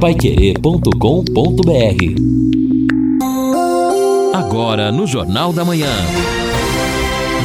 paiquerê.com.br Agora no Jornal da Manhã.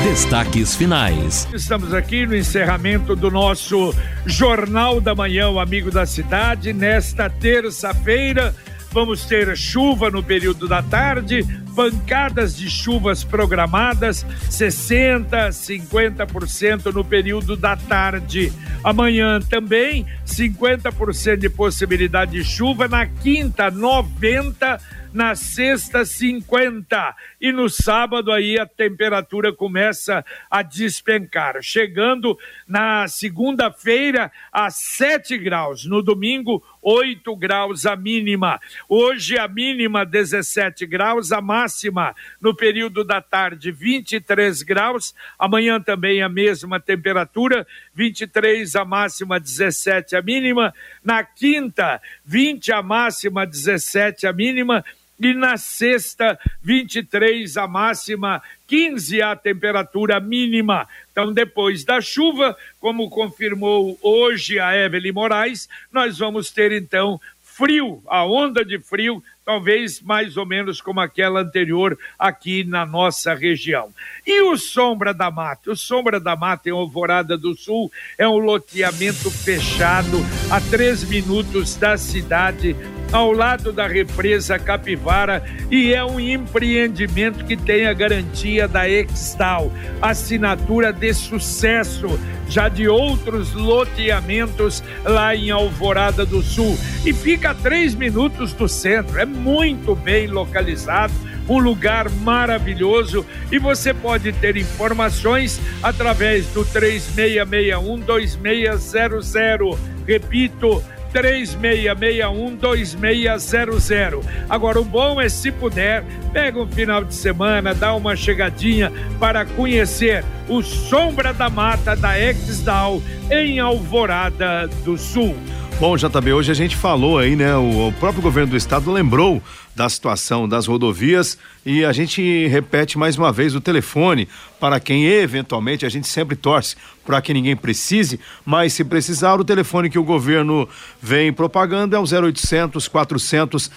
Destaques finais. Estamos aqui no encerramento do nosso Jornal da Manhã, o Amigo da Cidade, nesta terça-feira. Vamos ter chuva no período da tarde, pancadas de chuvas programadas, 60, 50% no período da tarde. Amanhã também 50% de possibilidade de chuva, na quinta 90 na sexta 50 e no sábado aí a temperatura começa a despencar, chegando na segunda-feira a 7 graus, no domingo 8 graus a mínima. Hoje a mínima 17 graus, a máxima no período da tarde 23 graus. Amanhã também a mesma temperatura, 23 a máxima, 17 a mínima. Na quinta, 20 a máxima, 17 a mínima e na sexta, 23 a máxima, 15 a temperatura mínima. Então, depois da chuva, como confirmou hoje a Evelyn Moraes, nós vamos ter então frio, a onda de frio, talvez mais ou menos como aquela anterior aqui na nossa região. E o Sombra da Mata? O Sombra da Mata em Alvorada do Sul é um loteamento fechado a três minutos da cidade ao lado da represa Capivara e é um empreendimento que tem a garantia da Extal, assinatura de sucesso já de outros loteamentos lá em Alvorada do Sul e fica a três minutos do centro, é muito bem localizado um lugar maravilhoso e você pode ter informações através do 3661 2600. Repito, 3661-2600. Agora, o bom é, se puder, pega um final de semana, dá uma chegadinha para conhecer o Sombra da Mata da Exdal em Alvorada do Sul. Bom, JB, hoje a gente falou aí, né? O, o próprio governo do estado lembrou da situação das rodovias e a gente repete mais uma vez o telefone para quem eventualmente a gente sempre torce para que ninguém precise, mas se precisar o telefone que o governo vem propagando é o 0800 400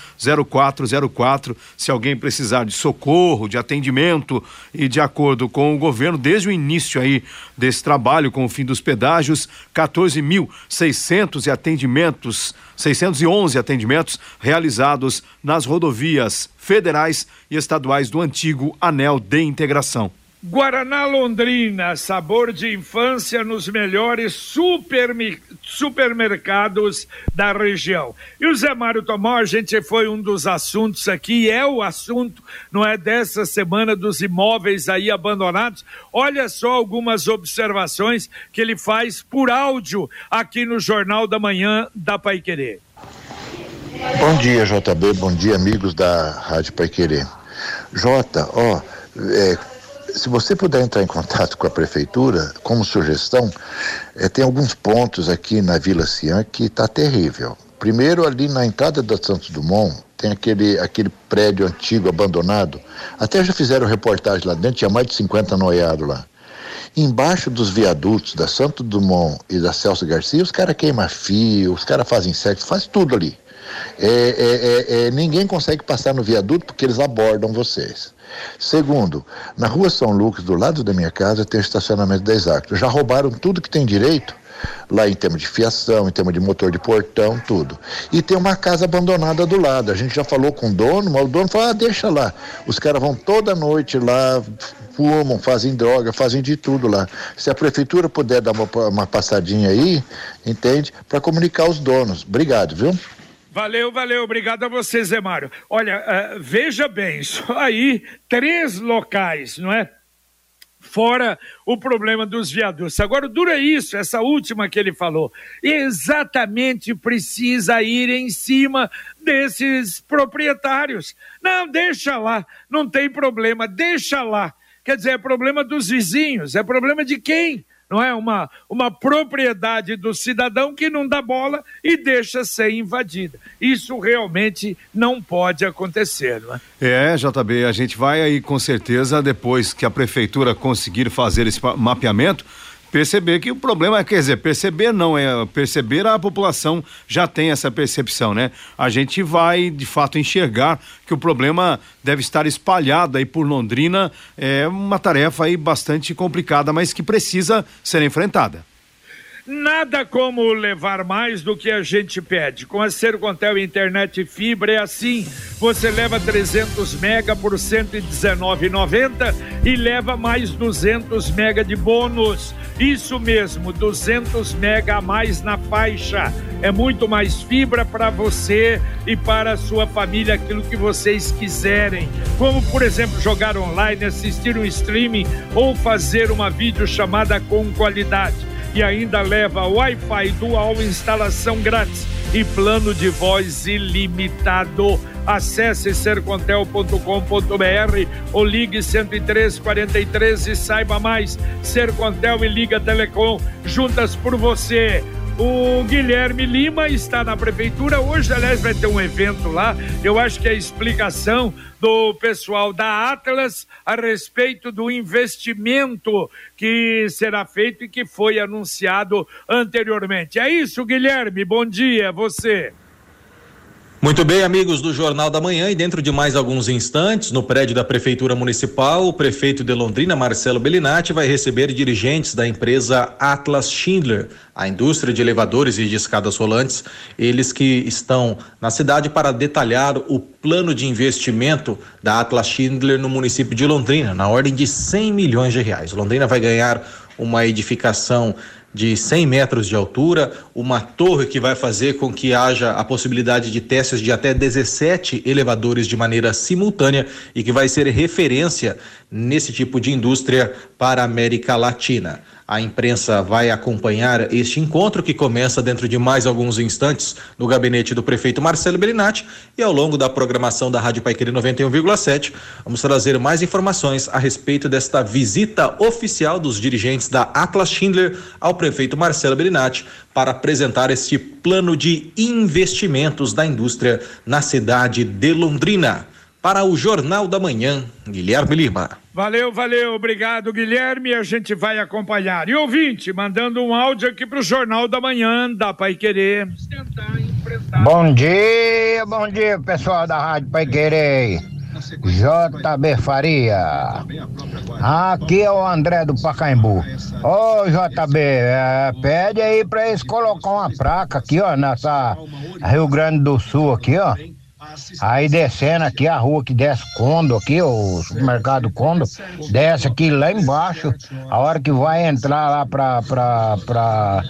0404. Se alguém precisar de socorro, de atendimento e de acordo com o governo desde o início aí desse trabalho com o fim dos pedágios, 14.600 atendimentos 611 atendimentos realizados nas rodovias federais e estaduais do antigo Anel de Integração. Guaraná Londrina, sabor de infância nos melhores supermercados da região. E o Zé Mário Tomó, a gente foi um dos assuntos aqui, é o assunto, não é, dessa semana dos imóveis aí abandonados. Olha só algumas observações que ele faz por áudio aqui no Jornal da Manhã da Pai Querer. Bom dia, JB, bom dia, amigos da Rádio Pai Querer. Jota, ó, é, se você puder entrar em contato com a prefeitura, como sugestão, é, tem alguns pontos aqui na Vila Cian que está terrível. Primeiro, ali na entrada da Santos Dumont, tem aquele, aquele prédio antigo abandonado. Até já fizeram reportagem lá dentro, tinha mais de 50 noiados lá. Embaixo dos viadutos da Santo Dumont e da Celso Garcia, os caras queimam fio, os caras fazem sexo, faz tudo ali. É, é, é, é, ninguém consegue passar no viaduto porque eles abordam vocês. Segundo, na rua São Lucas, do lado da minha casa, tem o estacionamento da Exacto. Já roubaram tudo que tem direito, lá em termos de fiação, em termos de motor de portão, tudo. E tem uma casa abandonada do lado. A gente já falou com o dono, mas o dono falou: ah, deixa lá. Os caras vão toda noite lá, fumam, fazem droga, fazem de tudo lá. Se a prefeitura puder dar uma, uma passadinha aí, entende? Para comunicar os donos. Obrigado, viu? Valeu, valeu, obrigado a você, Zé Mário. Olha, uh, veja bem, só aí três locais, não é? Fora o problema dos viadutos. Agora, dura isso, essa última que ele falou. Exatamente precisa ir em cima desses proprietários. Não, deixa lá, não tem problema, deixa lá. Quer dizer, é problema dos vizinhos, é problema de quem? Não é uma, uma propriedade do cidadão que não dá bola e deixa ser invadida. Isso realmente não pode acontecer, não é? É, JB, a gente vai aí com certeza, depois que a prefeitura conseguir fazer esse mapeamento, perceber que o problema é, quer dizer, perceber não, é perceber a população já tem essa percepção, né? A gente vai, de fato, enxergar que o problema deve estar espalhado aí por Londrina, é uma tarefa aí bastante complicada, mas que precisa ser enfrentada. Nada como levar mais do que a gente pede. Com a Sercontel Internet Fibra é assim. Você leva 300 mega por 119,90 e leva mais 200 mega de bônus. Isso mesmo, 200 mega a mais na faixa. É muito mais fibra para você e para a sua família, aquilo que vocês quiserem. Como, por exemplo, jogar online, assistir um streaming ou fazer uma videochamada com qualidade e ainda leva Wi-Fi dual, instalação grátis e plano de voz ilimitado. Acesse sercontel.com.br ou ligue 10343 e saiba mais. Sercontel e Liga Telecom, juntas por você. O Guilherme Lima está na prefeitura. Hoje, aliás, vai ter um evento lá. Eu acho que é a explicação do pessoal da Atlas a respeito do investimento que será feito e que foi anunciado anteriormente. É isso, Guilherme. Bom dia, você. Muito bem, amigos do Jornal da Manhã, e dentro de mais alguns instantes, no prédio da Prefeitura Municipal, o prefeito de Londrina, Marcelo Bellinati, vai receber dirigentes da empresa Atlas Schindler, a indústria de elevadores e de escadas rolantes, eles que estão na cidade para detalhar o plano de investimento da Atlas Schindler no município de Londrina, na ordem de 100 milhões de reais. Londrina vai ganhar uma edificação de 100 metros de altura, uma torre que vai fazer com que haja a possibilidade de testes de até 17 elevadores de maneira simultânea e que vai ser referência nesse tipo de indústria para a América Latina. A imprensa vai acompanhar este encontro que começa dentro de mais alguns instantes no gabinete do prefeito Marcelo Bellinati e ao longo da programação da Rádio Paiqueri 91,7 vamos trazer mais informações a respeito desta visita oficial dos dirigentes da Atlas Schindler ao prefeito Marcelo Bellinati para apresentar este plano de investimentos da indústria na cidade de Londrina. Para o Jornal da Manhã, Guilherme Lima. Valeu, valeu, obrigado, Guilherme. A gente vai acompanhar. E ouvinte, mandando um áudio aqui para o Jornal da Manhã, dá para querer. Bom dia, bom dia, pessoal da Rádio Pai Querer. JB Faria. Aqui é o André do Pacaembu. Ô JB, é, pede aí pra eles colocar uma placa aqui, ó, nessa Rio Grande do Sul aqui, ó. Aí descendo aqui a rua que desce Condo aqui, o supermercado Condo, desce aqui lá embaixo, a hora que vai entrar lá pra, pra, pra,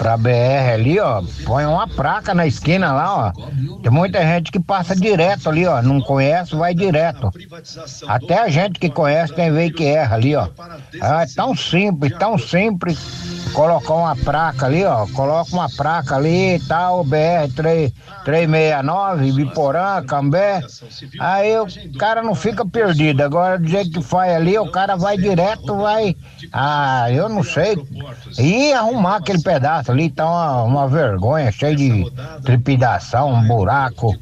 pra BR ali, ó, põe uma placa na esquina lá, ó. Tem muita gente que passa direto ali, ó, não conhece, vai direto. Até a gente que conhece tem vez que erra ali, ó. É tão simples, tão simples colocar uma placa ali, ó. Coloca uma placa ali e tal, BR 3, 369, Biporã, Cambé. Aí o cara não fica perdido. Agora, do jeito que faz ali, o cara vai direto, vai. Ah, eu não sei. E arrumar aquele pedaço ali, tá uma, uma vergonha, cheio de trepidação, um buraco.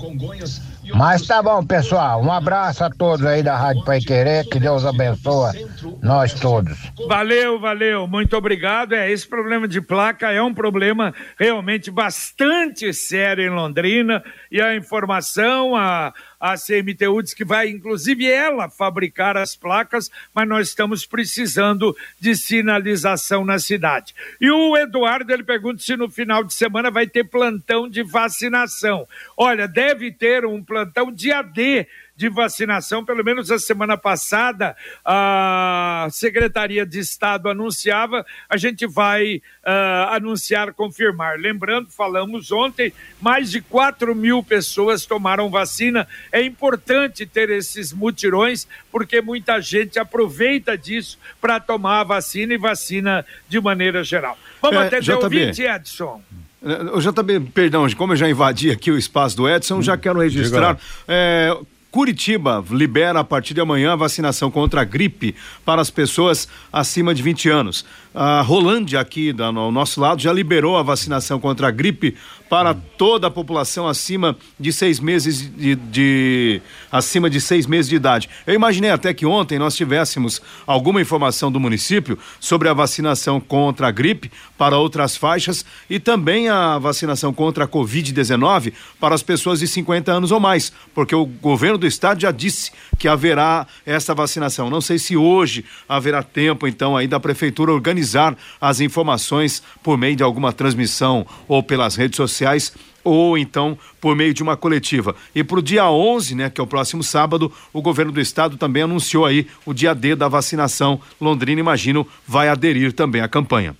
Mas tá bom, pessoal. Um abraço a todos aí da Rádio Pai Querer. Que Deus abençoe nós todos. Valeu, valeu. Muito obrigado. É, esse problema de placa é um problema realmente bastante sério em Londrina. E a informação, a, a CMTU diz que vai, inclusive, ela fabricar as placas, mas nós estamos precisando de sinalização na cidade. E o Eduardo, ele pergunta se no final de semana vai ter plantão de vacinação. Olha, deve ter um plantão dia D de vacinação. Pelo menos a semana passada, a Secretaria de Estado anunciava, a gente vai uh, anunciar, confirmar. Lembrando, falamos ontem, mais de 4 mil pessoas tomaram vacina. É importante ter esses mutirões, porque muita gente aproveita disso para tomar a vacina e vacina de maneira geral. Vamos é, atender JB. o ouvinte, Edson. Eu já também, perdão, como eu já invadi aqui o espaço do Edson, hum, já quero registrar. É, Curitiba libera a partir de amanhã a vacinação contra a gripe para as pessoas acima de 20 anos. A Rolândia aqui, do, no nosso lado, já liberou a vacinação contra a gripe para toda a população acima de seis meses de, de, acima de seis meses de idade. Eu imaginei até que ontem nós tivéssemos alguma informação do município sobre a vacinação contra a gripe para outras faixas e também a vacinação contra a Covid-19 para as pessoas de 50 anos ou mais, porque o governo do estado já disse que haverá essa vacinação. Não sei se hoje haverá tempo, então, aí da prefeitura organizar as informações por meio de alguma transmissão ou pelas redes sociais ou então por meio de uma coletiva. E para o dia 11, né, que é o próximo sábado, o governo do estado também anunciou aí o dia D da vacinação. Londrina, imagino, vai aderir também à campanha.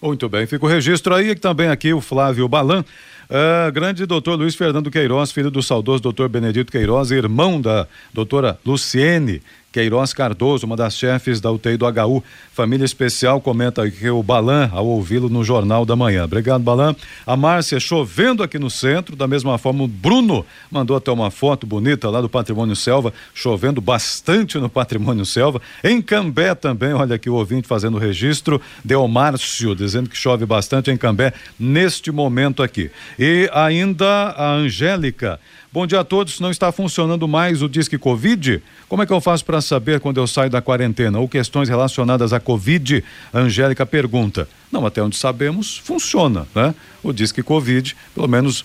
Muito bem, fica o registro aí também aqui o Flávio Balan. Uh, grande doutor Luiz Fernando Queiroz, filho do saudoso doutor Benedito Queiroz, irmão da doutora Luciene Queiroz Cardoso, uma das chefes da UTI do HU. Família Especial comenta aqui o Balan ao ouvi-lo no Jornal da Manhã. Obrigado, Balan. A Márcia chovendo aqui no centro, da mesma forma o Bruno mandou até uma foto bonita lá do Patrimônio Selva, chovendo bastante no Patrimônio Selva. Em Cambé também, olha aqui o ouvinte fazendo registro, Delmárcio, dizendo que chove bastante em Cambé neste momento aqui. E ainda a Angélica Bom dia a todos. Não está funcionando mais o Disque Covid? Como é que eu faço para saber quando eu saio da quarentena? Ou questões relacionadas à Covid? A Angélica pergunta. Não, até onde sabemos, funciona, né? O Disque Covid, pelo menos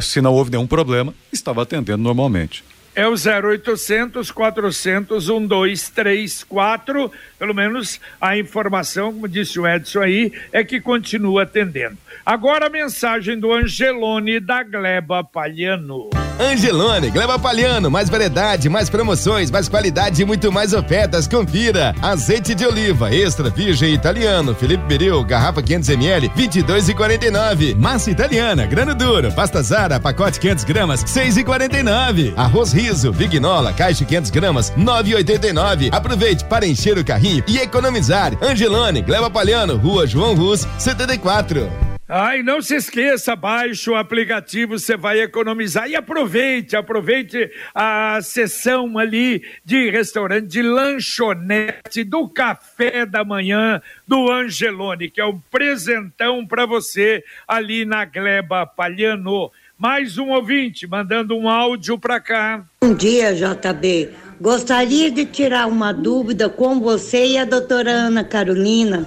se não houve nenhum problema, estava atendendo normalmente. É o 0800 400 1234. Pelo menos a informação, como disse o Edson aí, é que continua atendendo. Agora a mensagem do Angelone da Gleba Palhano. Angelone, Gleba Palhano, mais variedade, mais promoções, mais qualidade e muito mais ofertas. Confira. Azeite de oliva extra virgem italiano, Felipe Beril, garrafa 500 ml, 22,49. Massa italiana, grano duro, pasta Zara, pacote 500 gramas, 6,49. Arroz riso, Vignola, caixa 500 gramas, 9,89. Aproveite para encher o carrinho e economizar. Angelone, Gleba Palhano, Rua João Rus, 74. Ai, não se esqueça, baixe o aplicativo, você vai economizar e aproveite, aproveite a sessão ali de restaurante, de lanchonete, do café da manhã do Angelone, que é um presentão para você ali na Gleba Palhano. Mais um ouvinte mandando um áudio para cá. Bom dia, JB. Gostaria de tirar uma dúvida com você e a doutora Ana Carolina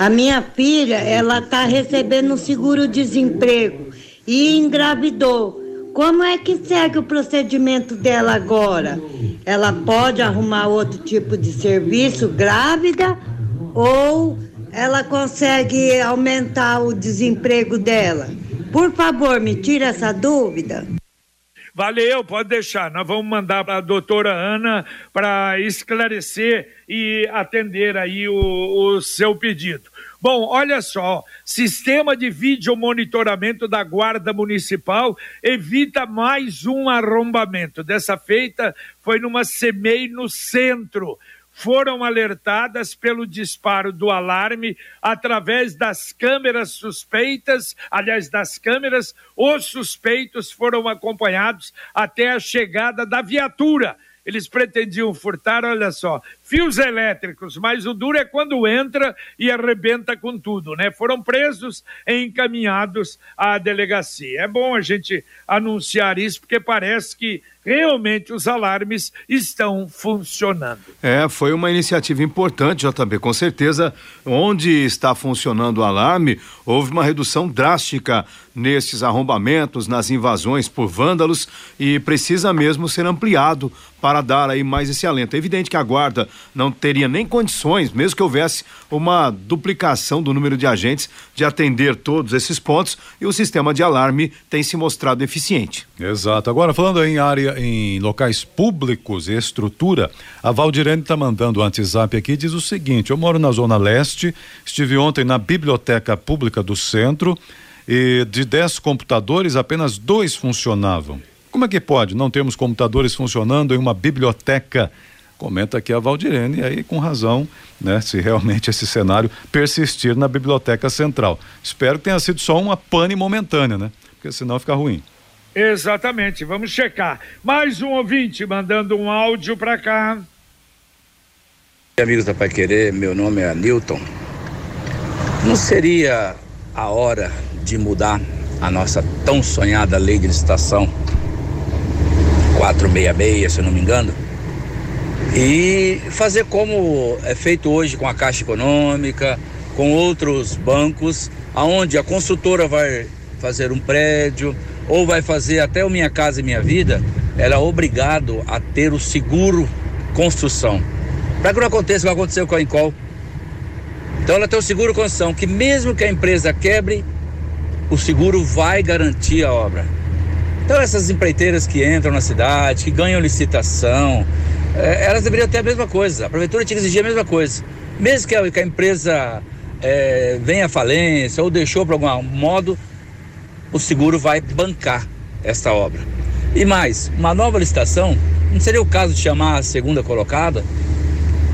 a minha filha, ela está recebendo seguro-desemprego e engravidou. Como é que segue o procedimento dela agora? Ela pode arrumar outro tipo de serviço grávida ou ela consegue aumentar o desemprego dela? Por favor, me tira essa dúvida. Valeu, pode deixar. Nós vamos mandar para a doutora Ana para esclarecer e atender aí o, o seu pedido. Bom, olha só, sistema de vídeo monitoramento da Guarda Municipal evita mais um arrombamento. Dessa feita foi numa CEMEI no centro foram alertadas pelo disparo do alarme através das câmeras suspeitas, aliás, das câmeras, os suspeitos foram acompanhados até a chegada da viatura. Eles pretendiam furtar, olha só, fios elétricos, mas o duro é quando entra e arrebenta com tudo, né? Foram presos e encaminhados à delegacia. É bom a gente anunciar isso, porque parece que realmente os alarmes estão funcionando. É, foi uma iniciativa importante, JB. Com certeza, onde está funcionando o alarme, houve uma redução drástica nesses arrombamentos, nas invasões por vândalos e precisa mesmo ser ampliado para dar aí mais esse alento. É evidente que a guarda não teria nem condições, mesmo que houvesse uma duplicação do número de agentes, de atender todos esses pontos e o sistema de alarme tem se mostrado eficiente. Exato. Agora, falando em área, em locais públicos e estrutura, a Valdirene está mandando o WhatsApp aqui diz o seguinte: eu moro na Zona Leste, estive ontem na Biblioteca Pública do Centro e de 10 computadores, apenas dois funcionavam. Como é que pode? Não temos computadores funcionando em uma biblioteca Comenta aqui a Valdirene, aí com razão, né? Se realmente esse cenário persistir na Biblioteca Central. Espero que tenha sido só uma pane momentânea, né? Porque senão fica ruim. Exatamente, vamos checar. Mais um ouvinte mandando um áudio para cá. Amigos da Pai Querer, meu nome é Newton. Não seria a hora de mudar a nossa tão sonhada lei de licitação 466, se eu não me engano, e fazer como é feito hoje com a Caixa Econômica, com outros bancos, aonde a construtora vai fazer um prédio ou vai fazer até o Minha Casa e Minha Vida, ela é obrigado a ter o seguro construção. Para que não aconteça o que aconteceu com a Incol. Então ela tem o seguro construção, que mesmo que a empresa quebre, o seguro vai garantir a obra. Então essas empreiteiras que entram na cidade, que ganham licitação, eh, elas deveriam ter a mesma coisa. A prefeitura tinha que exigir a mesma coisa. Mesmo que a, que a empresa eh, venha à falência ou deixou por algum modo, o seguro vai bancar esta obra. E mais, uma nova licitação, não seria o caso de chamar a segunda colocada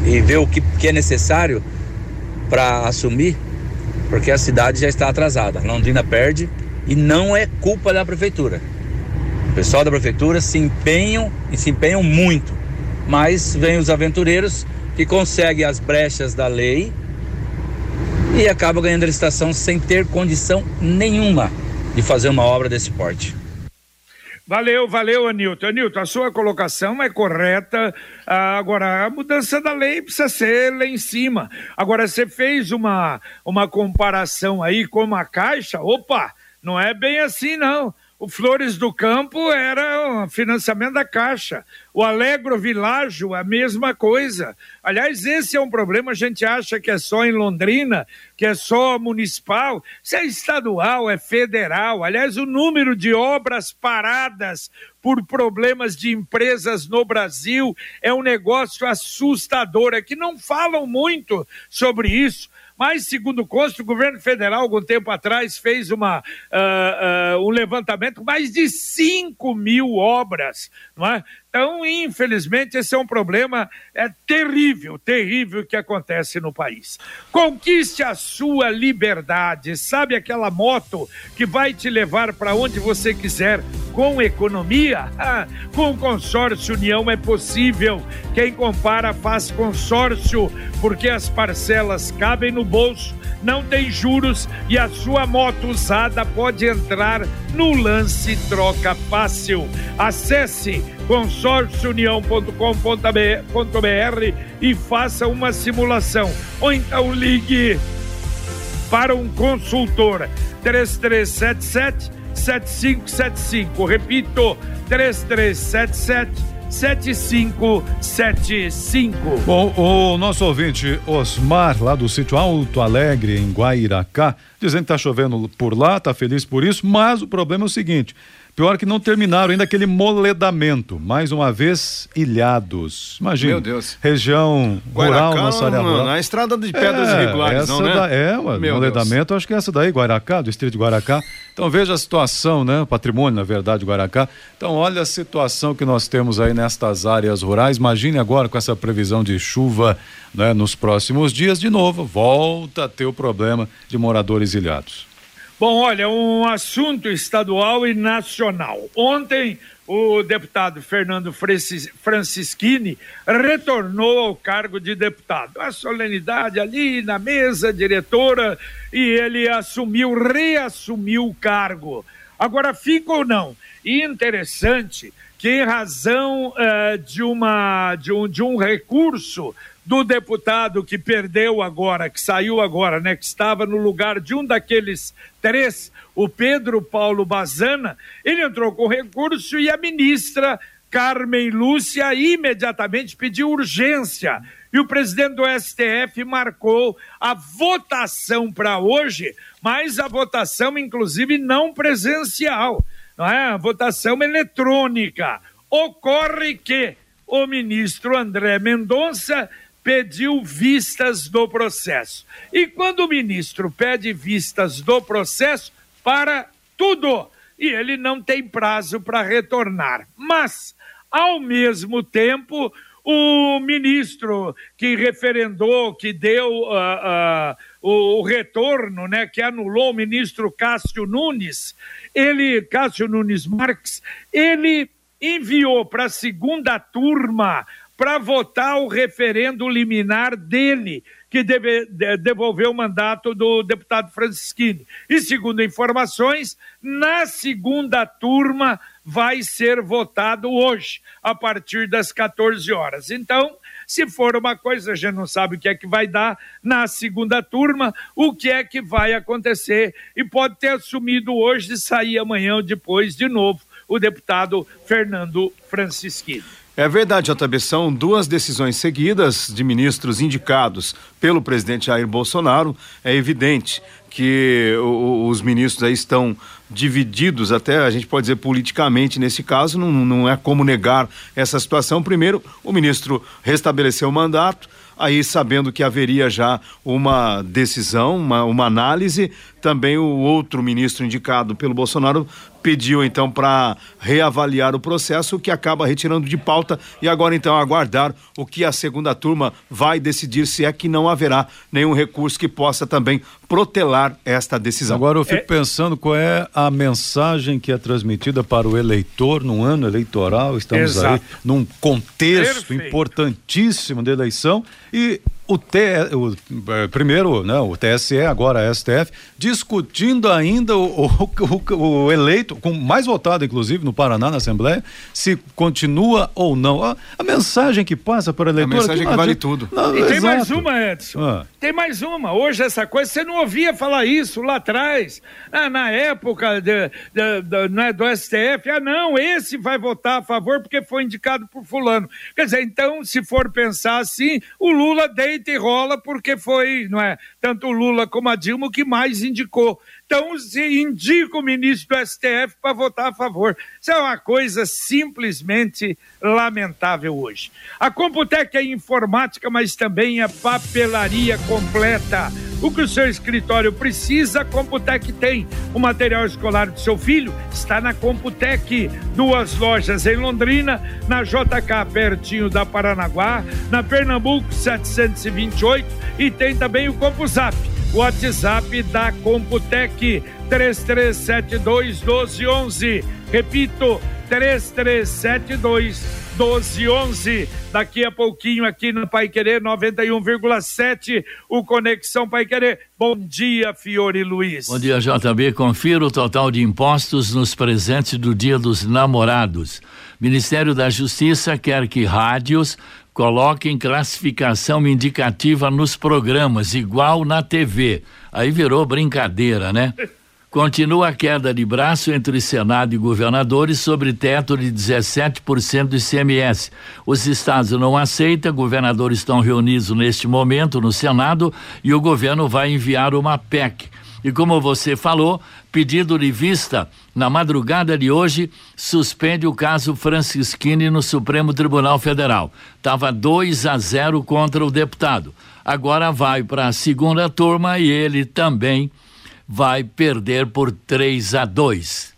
e ver o que, que é necessário para assumir, porque a cidade já está atrasada. Londrina perde e não é culpa da prefeitura. O pessoal da prefeitura se empenham e se empenham muito, mas vem os aventureiros que conseguem as brechas da lei e acabam ganhando a licitação sem ter condição nenhuma de fazer uma obra desse porte. Valeu, valeu, Anilton. Anilton, a sua colocação é correta. Ah, agora, a mudança da lei precisa ser lá em cima. Agora, você fez uma, uma comparação aí com a Caixa. Opa, não é bem assim, não. O Flores do Campo era financiamento da Caixa. O Alegro Világio, a mesma coisa. Aliás, esse é um problema. A gente acha que é só em Londrina, que é só municipal. Isso é estadual, é federal. Aliás, o número de obras paradas por problemas de empresas no Brasil é um negócio assustador. É que não falam muito sobre isso. Mas, segundo consta, o governo federal, algum tempo atrás, fez uma, uh, uh, um levantamento, mais de 5 mil obras, não é? Então, infelizmente, esse é um problema é terrível, terrível que acontece no país. Conquiste a sua liberdade. Sabe aquela moto que vai te levar para onde você quiser com economia? Com o consórcio União é possível. Quem compara faz consórcio, porque as parcelas cabem no bolso, não tem juros e a sua moto usada pode entrar no lance troca fácil. Acesse consórciounião.com.br e faça uma simulação. Ou então ligue para um consultor 3377 7575. Repito, 3377 7575. Bom, o nosso ouvinte Osmar, lá do sítio Alto Alegre, em Guairacá, dizendo que está chovendo por lá, está feliz por isso, mas o problema é o seguinte: Pior que não terminaram ainda aquele moledamento. Mais uma vez, ilhados. Imagina. Meu Deus. Região rural, nossa área rural. Na estrada de pedras é, irregulares, não, né? Da, é, o moledamento, acho que é essa daí, Guaracá, do distrito de Guaracá. Então veja a situação, né? O patrimônio, na verdade, de Guaracá. Então olha a situação que nós temos aí nestas áreas rurais. Imagine agora com essa previsão de chuva né, nos próximos dias, de novo, volta a ter o problema de moradores ilhados. Bom, olha, um assunto estadual e nacional. Ontem, o deputado Fernando Francischini retornou ao cargo de deputado. A solenidade ali na mesa diretora e ele assumiu, reassumiu o cargo. Agora, fica ou não? interessante que, em razão uh, de, uma, de, um, de um recurso do deputado que perdeu agora, que saiu agora, né, que estava no lugar de um daqueles três, o Pedro Paulo Bazana, ele entrou com recurso e a ministra Carmen Lúcia imediatamente pediu urgência. E o presidente do STF marcou a votação para hoje, mas a votação, inclusive, não presencial, não é? A votação eletrônica. Ocorre que o ministro André Mendonça pediu vistas do processo. E quando o ministro pede vistas do processo, para tudo. E ele não tem prazo para retornar. Mas, ao mesmo tempo, o ministro que referendou, que deu uh, uh, o, o, retorno, né, que anulou o ministro Cássio Nunes, ele, Cássio Nunes Marques, ele enviou para a segunda turma para votar o referendo liminar dele, que deve, de, devolveu o mandato do deputado Francisquini. E segundo informações, na segunda turma vai ser votado hoje, a partir das 14 horas. Então, se for uma coisa, a gente não sabe o que é que vai dar na segunda turma, o que é que vai acontecer. E pode ter assumido hoje e sair amanhã ou depois de novo o deputado Fernando Francisquini. É verdade, JB. São duas decisões seguidas de ministros indicados pelo presidente Jair Bolsonaro. É evidente que os ministros aí estão divididos, até a gente pode dizer politicamente nesse caso, não, não é como negar essa situação. Primeiro, o ministro restabeleceu o mandato, aí sabendo que haveria já uma decisão, uma, uma análise, também o outro ministro indicado pelo Bolsonaro pediu então para reavaliar o processo, o que acaba retirando de pauta e agora então aguardar o que a segunda turma vai decidir se é que não haverá nenhum recurso que possa também protelar esta decisão. Agora eu fico é... pensando qual é a mensagem que é transmitida para o eleitor num ano eleitoral, estamos Exato. aí num contexto Perfeito. importantíssimo de eleição e o, T, o é, primeiro, né, o TSE, agora a STF, discutindo ainda o, o, o, eleito, com mais votado inclusive no Paraná, na Assembleia, se continua ou não. A, a mensagem que passa para o eleitor. A mensagem que, que vale tudo. Não, e tem mais uma, Edson. Ah. Tem mais uma. Hoje essa coisa, você não ouvia falar isso lá atrás, ah, na época de, de, de, né, do STF. Ah, não, esse vai votar a favor porque foi indicado por fulano. Quer dizer, então, se for pensar assim, o Lula e rola porque foi, não é, tanto o Lula como a Dilma que mais indicou. Então, indica o ministro do STF para votar a favor. Isso é uma coisa simplesmente lamentável hoje. A Computec é informática, mas também é papelaria completa. O que o seu escritório precisa, a Computec tem. O material escolar do seu filho está na Computec. Duas lojas em Londrina, na JK, pertinho da Paranaguá, na Pernambuco 728 e tem também o CompuZap WhatsApp da Computec 3372 1211. Repito, 3372 1211. Daqui a pouquinho aqui no Pai Querer 91,7, o Conexão Pai Querer. Bom dia, Fiore Luiz. Bom dia, JB. Confira o total de impostos nos presentes do Dia dos Namorados. Ministério da Justiça quer que rádios coloquem classificação indicativa nos programas, igual na TV. Aí virou brincadeira, né? Continua a queda de braço entre Senado e governadores sobre teto de 17% do ICMS. Os estados não aceitam, governadores estão reunidos neste momento no Senado e o governo vai enviar uma PEC. E como você falou, pedido de vista na madrugada de hoje, suspende o caso Francisquini no Supremo Tribunal Federal. Estava 2 a 0 contra o deputado. Agora vai para a segunda turma e ele também vai perder por 3 a 2.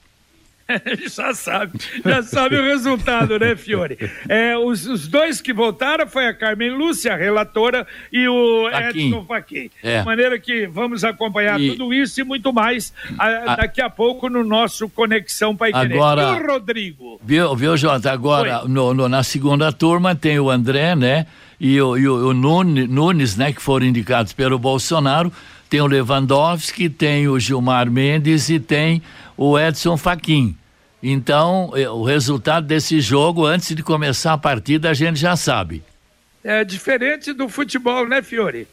já sabe, já sabe o resultado, né, Fiore? É, os, os, dois que votaram foi a Carmen Lúcia, a relatora, e o Faquin. Edson Fachin. É. De maneira que vamos acompanhar e... tudo isso e muito mais a, a... daqui a pouco no nosso Conexão Pai Agora, e o Rodrigo? Viu, viu Jota? Agora, no, no, na segunda turma tem o André, né? E o, e o, o Nunes, né? Que foram indicados pelo Bolsonaro. Tem o Lewandowski, tem o Gilmar Mendes e tem o Edson Fachin. Então, eh, o resultado desse jogo, antes de começar a partida, a gente já sabe. É diferente do futebol, né, Fiore?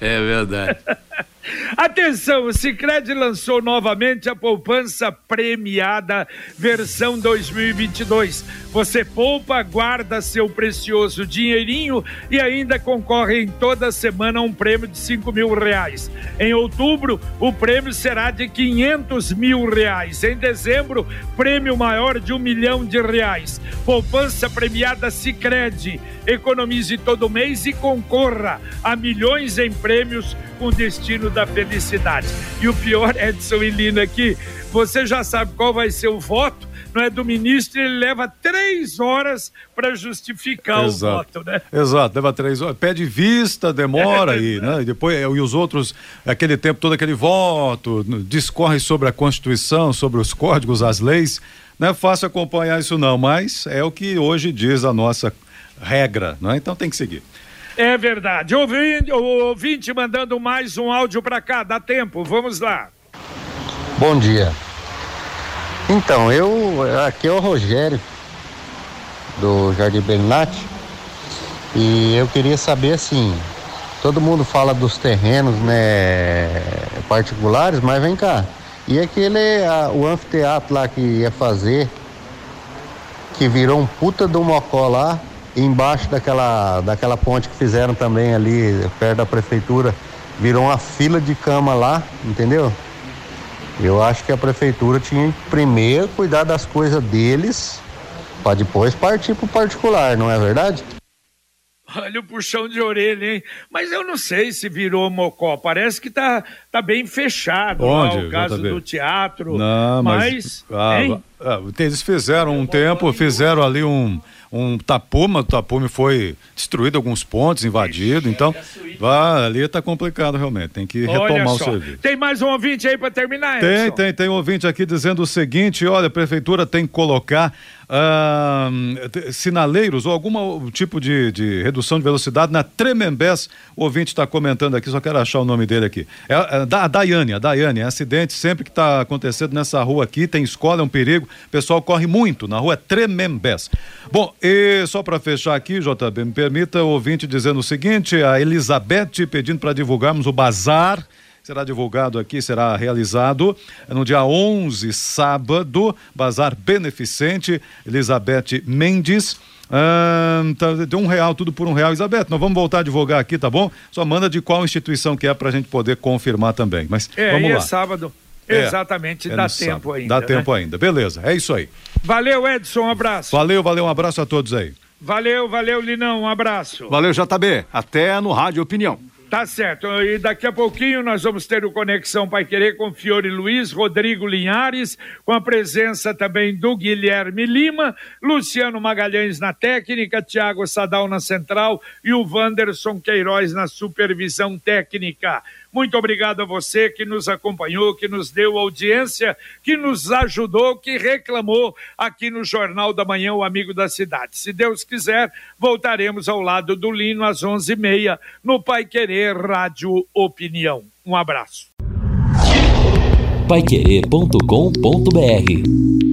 É verdade. Atenção, o Sicredi lançou novamente a poupança premiada versão 2022. Você poupa, guarda seu precioso dinheirinho e ainda concorre em toda semana a um prêmio de cinco mil reais. Em outubro, o prêmio será de quinhentos mil reais. Em dezembro, prêmio maior de um milhão de reais. Poupança premiada Sicredi. Economize todo mês e concorra a milhões em prêmios com destino da felicidade. E o pior, Edson e Lina, aqui, você já sabe qual vai ser o voto, não é do ministro, ele leva três horas para justificar Exato. o voto, né? Exato, leva três horas, pede vista, demora aí, né? E depois, e os outros, aquele tempo todo, aquele voto, discorre sobre a Constituição, sobre os códigos, as leis. Não é fácil acompanhar isso, não, mas é o que hoje diz a nossa regra, não é? Então tem que seguir. É verdade. Ouvinte, ouvinte mandando mais um áudio para cá, dá tempo, vamos lá. Bom dia. Então, eu. Aqui é o Rogério, do Jardim Bernat. E eu queria saber assim. Todo mundo fala dos terrenos, né? Particulares, mas vem cá. E aquele. A, o anfiteatro lá que ia fazer, que virou um puta do mocó lá, embaixo daquela, daquela ponte que fizeram também ali, perto da prefeitura, virou uma fila de cama lá, entendeu? Eu acho que a prefeitura tinha que primeiro cuidar das coisas deles, para depois partir para o particular, não é verdade? Olha o puxão de orelha, hein? Mas eu não sei se virou mocó. Parece que tá, tá bem fechado Onde? lá, o caso do teatro. Não, mas. mas ah, ah, eles fizeram um tempo, fizeram ali um, um tapume, o tapume foi destruído, alguns pontos invadido, então vai, ali está complicado realmente, tem que retomar o serviço. Tem mais um ouvinte aí para terminar, Tem, tem, tem um ouvinte aqui dizendo o seguinte, olha, a prefeitura tem que colocar ah, sinaleiros ou algum tipo de, de, redução de velocidade na Tremembés, o ouvinte está comentando aqui, só quero achar o nome dele aqui. É, é da, a Daiane, a Daiane, é acidente sempre que está acontecendo nessa rua aqui, tem escola, é um perigo, o pessoal corre muito na rua Tremembés. Bom, e só para fechar aqui, JB, me permita o ouvinte dizendo o seguinte: a Elizabeth pedindo para divulgarmos o bazar. Será divulgado aqui, será realizado no dia 11, sábado, bazar beneficente, Elizabeth Mendes. Tá, de um real, tudo por um real. Elizabeth, nós vamos voltar a divulgar aqui, tá bom? Só manda de qual instituição que é para a gente poder confirmar também. Mas é, vamos e lá. é sábado. É, Exatamente, é dá tempo sábado. ainda. Dá né? tempo ainda. Beleza, é isso aí. Valeu, Edson, um abraço. Valeu, valeu, um abraço a todos aí. Valeu, valeu, Linão, um abraço. Valeu, JB. Até no Rádio Opinião. Tá certo. E daqui a pouquinho nós vamos ter o Conexão Pai Querer com Fiore Luiz, Rodrigo Linhares, com a presença também do Guilherme Lima, Luciano Magalhães na técnica, Tiago Sadal na central e o Wanderson Queiroz na supervisão técnica. Muito obrigado a você que nos acompanhou, que nos deu audiência, que nos ajudou, que reclamou aqui no Jornal da Manhã, o Amigo da Cidade. Se Deus quiser, voltaremos ao lado do Lino às onze e meia no Pai Querer Rádio Opinião. Um abraço. Paiquerê.com.br